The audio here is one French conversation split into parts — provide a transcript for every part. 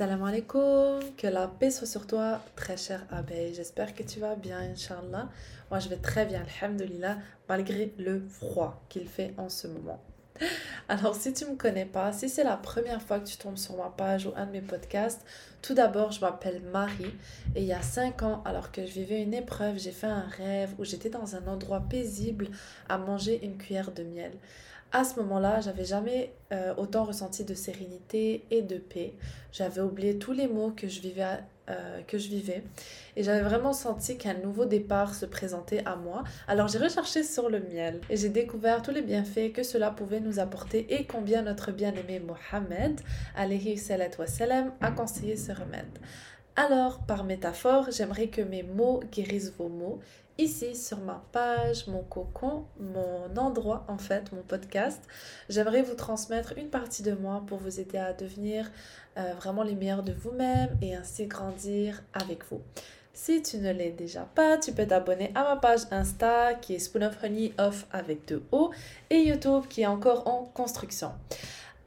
Salam alaikum, que la paix soit sur toi, très cher abeille. J'espère que tu vas bien, Inch'Allah. Moi, je vais très bien, Alhamdulillah, malgré le froid qu'il fait en ce moment. Alors, si tu ne me connais pas, si c'est la première fois que tu tombes sur ma page ou un de mes podcasts, tout d'abord, je m'appelle Marie et il y a 5 ans, alors que je vivais une épreuve, j'ai fait un rêve où j'étais dans un endroit paisible à manger une cuillère de miel. À ce moment-là, j'avais jamais euh, autant ressenti de sérénité et de paix. J'avais oublié tous les mots que je vivais, euh, que je vivais et j'avais vraiment senti qu'un nouveau départ se présentait à moi. Alors j'ai recherché sur le miel et j'ai découvert tous les bienfaits que cela pouvait nous apporter et combien notre bien-aimé Mohammed, alayhi salat wa salam, a conseillé ce remède. Alors, par métaphore, j'aimerais que mes mots guérissent vos mots ici sur ma page, mon cocon, mon endroit en fait, mon podcast. J'aimerais vous transmettre une partie de moi pour vous aider à devenir euh, vraiment les meilleurs de vous-même et ainsi grandir avec vous. Si tu ne l'es déjà pas, tu peux t'abonner à ma page Insta qui est Spoon of Honey Off avec deux O et YouTube qui est encore en construction.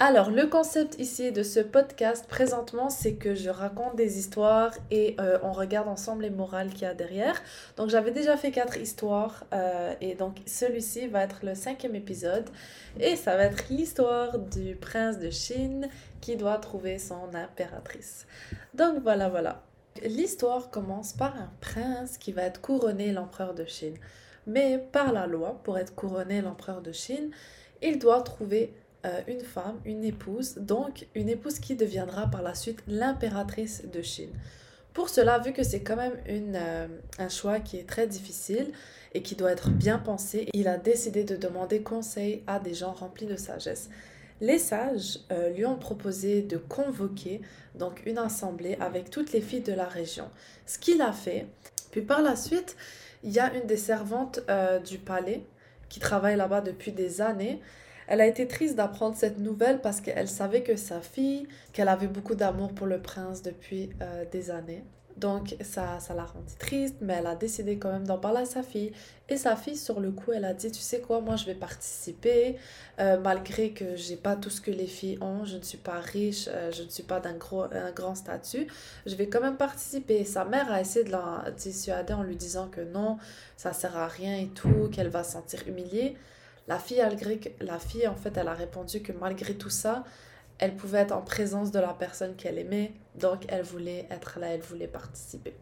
Alors, le concept ici de ce podcast présentement, c'est que je raconte des histoires et euh, on regarde ensemble les morales qu'il y a derrière. Donc, j'avais déjà fait quatre histoires euh, et donc celui-ci va être le cinquième épisode et ça va être l'histoire du prince de Chine qui doit trouver son impératrice. Donc, voilà, voilà. L'histoire commence par un prince qui va être couronné l'empereur de Chine. Mais par la loi, pour être couronné l'empereur de Chine, il doit trouver euh, une femme, une épouse, donc une épouse qui deviendra par la suite l'impératrice de Chine. Pour cela, vu que c'est quand même euh, un choix qui est très difficile et qui doit être bien pensé, il a décidé de demander conseil à des gens remplis de sagesse. Les sages euh, lui ont proposé de convoquer donc une assemblée avec toutes les filles de la région. Ce qu'il a fait. Puis par la suite, il y a une des servantes du palais qui travaille là-bas depuis des années elle a été triste d'apprendre cette nouvelle parce qu'elle savait que sa fille, qu'elle avait beaucoup d'amour pour le prince depuis euh, des années. Donc ça, ça l'a rendue triste, mais elle a décidé quand même d'en parler à sa fille. Et sa fille, sur le coup, elle a dit, tu sais quoi, moi je vais participer, euh, malgré que j'ai pas tout ce que les filles ont, je ne suis pas riche, euh, je ne suis pas d'un un grand statut, je vais quand même participer. Sa mère a essayé de la dissuader en lui disant que non, ça sert à rien et tout, qu'elle va se sentir humiliée. La fille, la fille, en fait, elle a répondu que malgré tout ça, elle pouvait être en présence de la personne qu'elle aimait, donc elle voulait être là, elle voulait participer.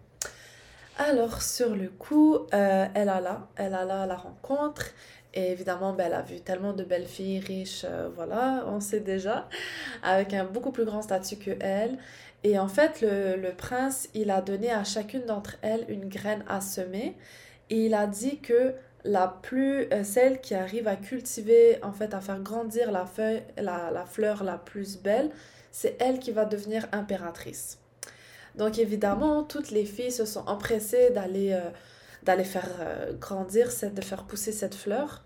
Alors, sur le coup, euh, elle a là, elle a là la rencontre, et évidemment, ben, elle a vu tellement de belles filles riches, euh, voilà, on sait déjà, avec un beaucoup plus grand statut que elle. Et en fait, le prince, il a donné à chacune d'entre elles une graine à semer, et il a dit que la plus euh, celle qui arrive à cultiver en fait à faire grandir la la, la fleur la plus belle c'est elle qui va devenir impératrice. Donc évidemment toutes les filles se sont empressées d'aller euh, d'aller faire euh, grandir cette de faire pousser cette fleur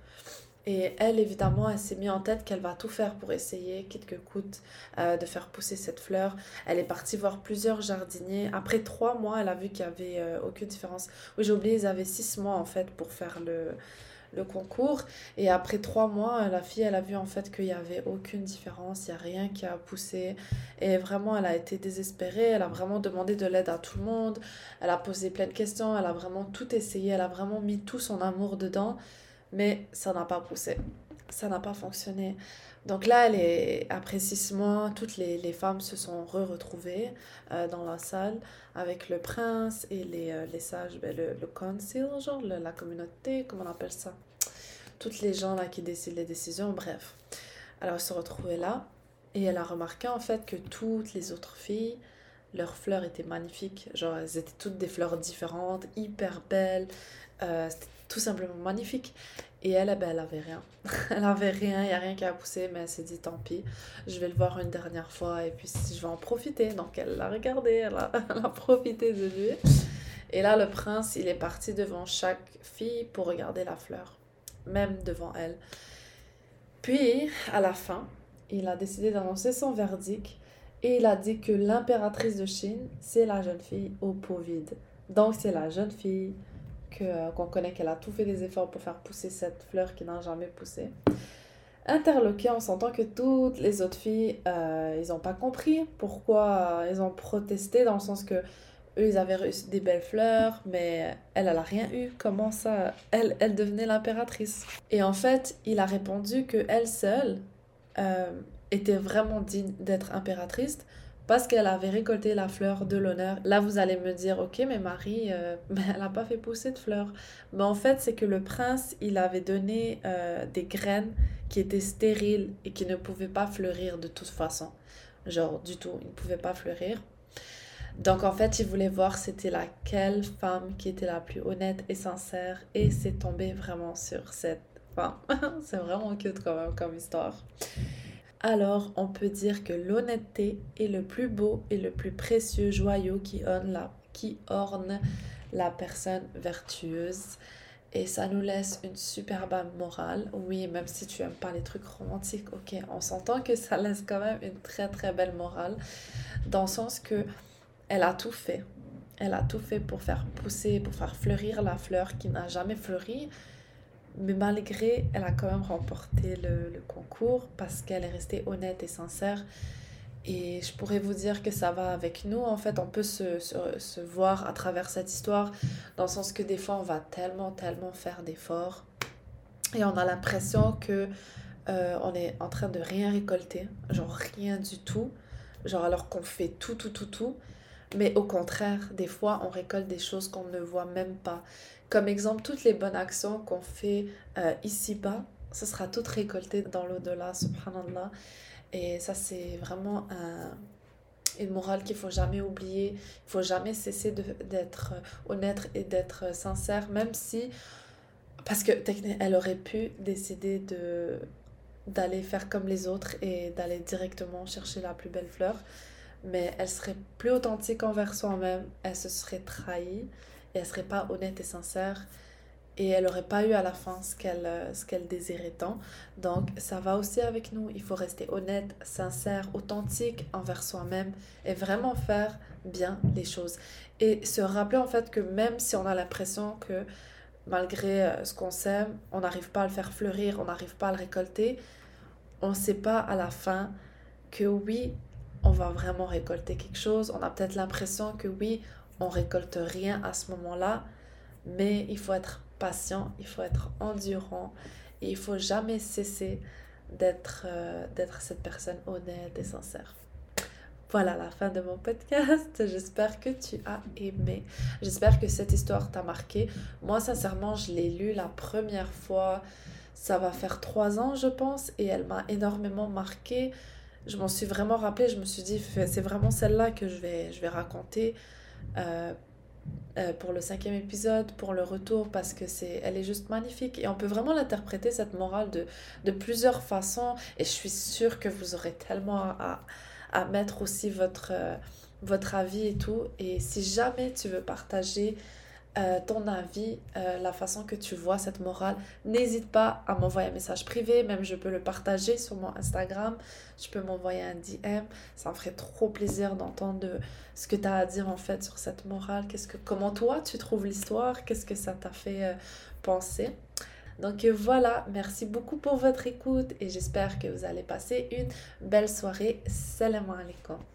et elle, évidemment, elle s'est mis en tête qu'elle va tout faire pour essayer, quitte que coûte, euh, de faire pousser cette fleur. Elle est partie voir plusieurs jardiniers. Après trois mois, elle a vu qu'il n'y avait euh, aucune différence. Oui, j'ai oublié, ils avaient six mois, en fait, pour faire le, le concours. Et après trois mois, la fille, elle a vu, en fait, qu'il n'y avait aucune différence. Il n'y a rien qui a poussé. Et vraiment, elle a été désespérée. Elle a vraiment demandé de l'aide à tout le monde. Elle a posé plein de questions. Elle a vraiment tout essayé. Elle a vraiment mis tout son amour dedans mais ça n'a pas poussé. Ça n'a pas fonctionné. Donc là, est, après six mois, toutes les, les femmes se sont re-retrouvées euh, dans la salle avec le prince et les, euh, les sages, ben, le, le council, genre la communauté, comment on appelle ça Toutes les gens là qui décident les décisions, bref. Alors, elle se retrouvait là et elle a remarqué en fait que toutes les autres filles, leurs fleurs étaient magnifiques. Genre, elles étaient toutes des fleurs différentes, hyper belles. Euh, c'était tout simplement magnifique. Et elle, eh ben, elle avait rien. elle avait rien, il n'y a rien qui a poussé, mais elle s'est dit tant pis, je vais le voir une dernière fois et puis je vais en profiter. Donc elle l'a regardé, elle a, elle a profité de lui. Et là, le prince, il est parti devant chaque fille pour regarder la fleur, même devant elle. Puis, à la fin, il a décidé d'annoncer son verdict et il a dit que l'impératrice de Chine, c'est la jeune fille au pot vide. Donc, c'est la jeune fille euh, qu'on connaît qu'elle a tout fait des efforts pour faire pousser cette fleur qui n'a jamais poussé. interloqué en sentant que toutes les autres filles, euh, ils n'ont pas compris pourquoi ils ont protesté dans le sens que eux, ils avaient reçu des belles fleurs, mais elle, elle a rien eu. Comment ça Elle, elle devenait l'impératrice? Et en fait, il a répondu que elle seule euh, était vraiment digne d'être impératrice parce qu'elle avait récolté la fleur de l'honneur. Là, vous allez me dire, ok, mais Marie, euh, elle n'a pas fait pousser de fleurs. Mais en fait, c'est que le prince, il avait donné euh, des graines qui étaient stériles et qui ne pouvaient pas fleurir de toute façon. Genre, du tout, ils ne pouvaient pas fleurir. Donc en fait, il voulait voir c'était laquelle femme qui était la plus honnête et sincère et c'est tombé vraiment sur cette femme. c'est vraiment cute quand même comme histoire. Alors on peut dire que l'honnêteté est le plus beau et le plus précieux joyau qui orne la, qui orne la personne vertueuse. Et ça nous laisse une superbe morale. Oui, même si tu aimes pas les trucs romantiques, ok, on s'entend que ça laisse quand même une très très belle morale. Dans le sens que elle a tout fait. Elle a tout fait pour faire pousser, pour faire fleurir la fleur qui n'a jamais fleuri. Mais malgré, elle a quand même remporté le, concours parce qu'elle est restée honnête et sincère. Et je pourrais vous dire que ça va avec nous. En fait, on peut se, se, voir à travers cette histoire, dans le sens que des fois, on va tellement, tellement faire d'efforts. Et on a l'impression que euh, on est en train de rien récolter. Genre rien du tout. Genre alors qu'on fait tout, tout, tout, tout. Mais au contraire, des fois, on récolte des choses qu'on ne voit même pas. Comme exemple, toutes les bonnes actions qu'on fait euh, ici-bas, ce sera tout récolté dans l'au-delà, subhanallah. Et ça, c'est vraiment une morale qu'il faut jamais oublier. Il faut jamais cesser d'être honnête et d'être sincère, même si... Parce que elle aurait pu décider de d'aller faire comme les autres et d'aller directement chercher la plus belle fleur mais elle serait plus authentique envers soi-même, elle se serait trahie et elle serait pas honnête et sincère et elle n'aurait pas eu à la fin ce qu'elle euh, ce qu'elle désirait tant. Donc ça va aussi avec nous, il faut rester honnête, sincère, authentique envers soi-même et vraiment faire bien les choses et se rappeler en fait que même si on a l'impression que malgré euh, ce qu'on sème, on n'arrive pas à le faire fleurir, on n'arrive pas à le récolter, on ne sait pas à la fin que oui, on va vraiment récolter quelque chose. On a peut-être l'impression que oui, on récolte rien à ce moment-là, mais il faut être patient, il faut être endurant et il faut jamais cesser d'être euh, d'être cette personne honnête et sincère. Voilà la fin de mon podcast. J'espère que tu as aimé. J'espère que cette histoire t'a marqué. Moi, sincèrement, je l'ai lu la première fois. Ça va faire trois ans, je pense, et elle m'a énormément marqué je m'en suis vraiment rappelé je me suis dit, c'est vraiment celle-là que je vais, je vais raconter euh, euh, pour le cinquième épisode, pour le retour, parce que c'est, elle est juste magnifique. Et on peut vraiment l'interpréter, cette morale, de, de plusieurs façons. Et je suis sûre que vous aurez tellement à, à mettre aussi votre, euh, votre avis et tout. Et si jamais tu veux partager euh, ton avis, euh, la façon que tu vois cette morale. N'hésite pas à m'envoyer un message privé, même je peux le partager sur mon Instagram, je peux m'envoyer un DM, ça me ferait trop plaisir d'entendre ce que tu as à dire en fait sur cette morale, qu'est-ce que comment toi tu trouves l'histoire, qu'est-ce que ça t'a fait euh, penser. Donc voilà, merci beaucoup pour votre écoute et j'espère que vous allez passer une belle soirée. Salam alaikum.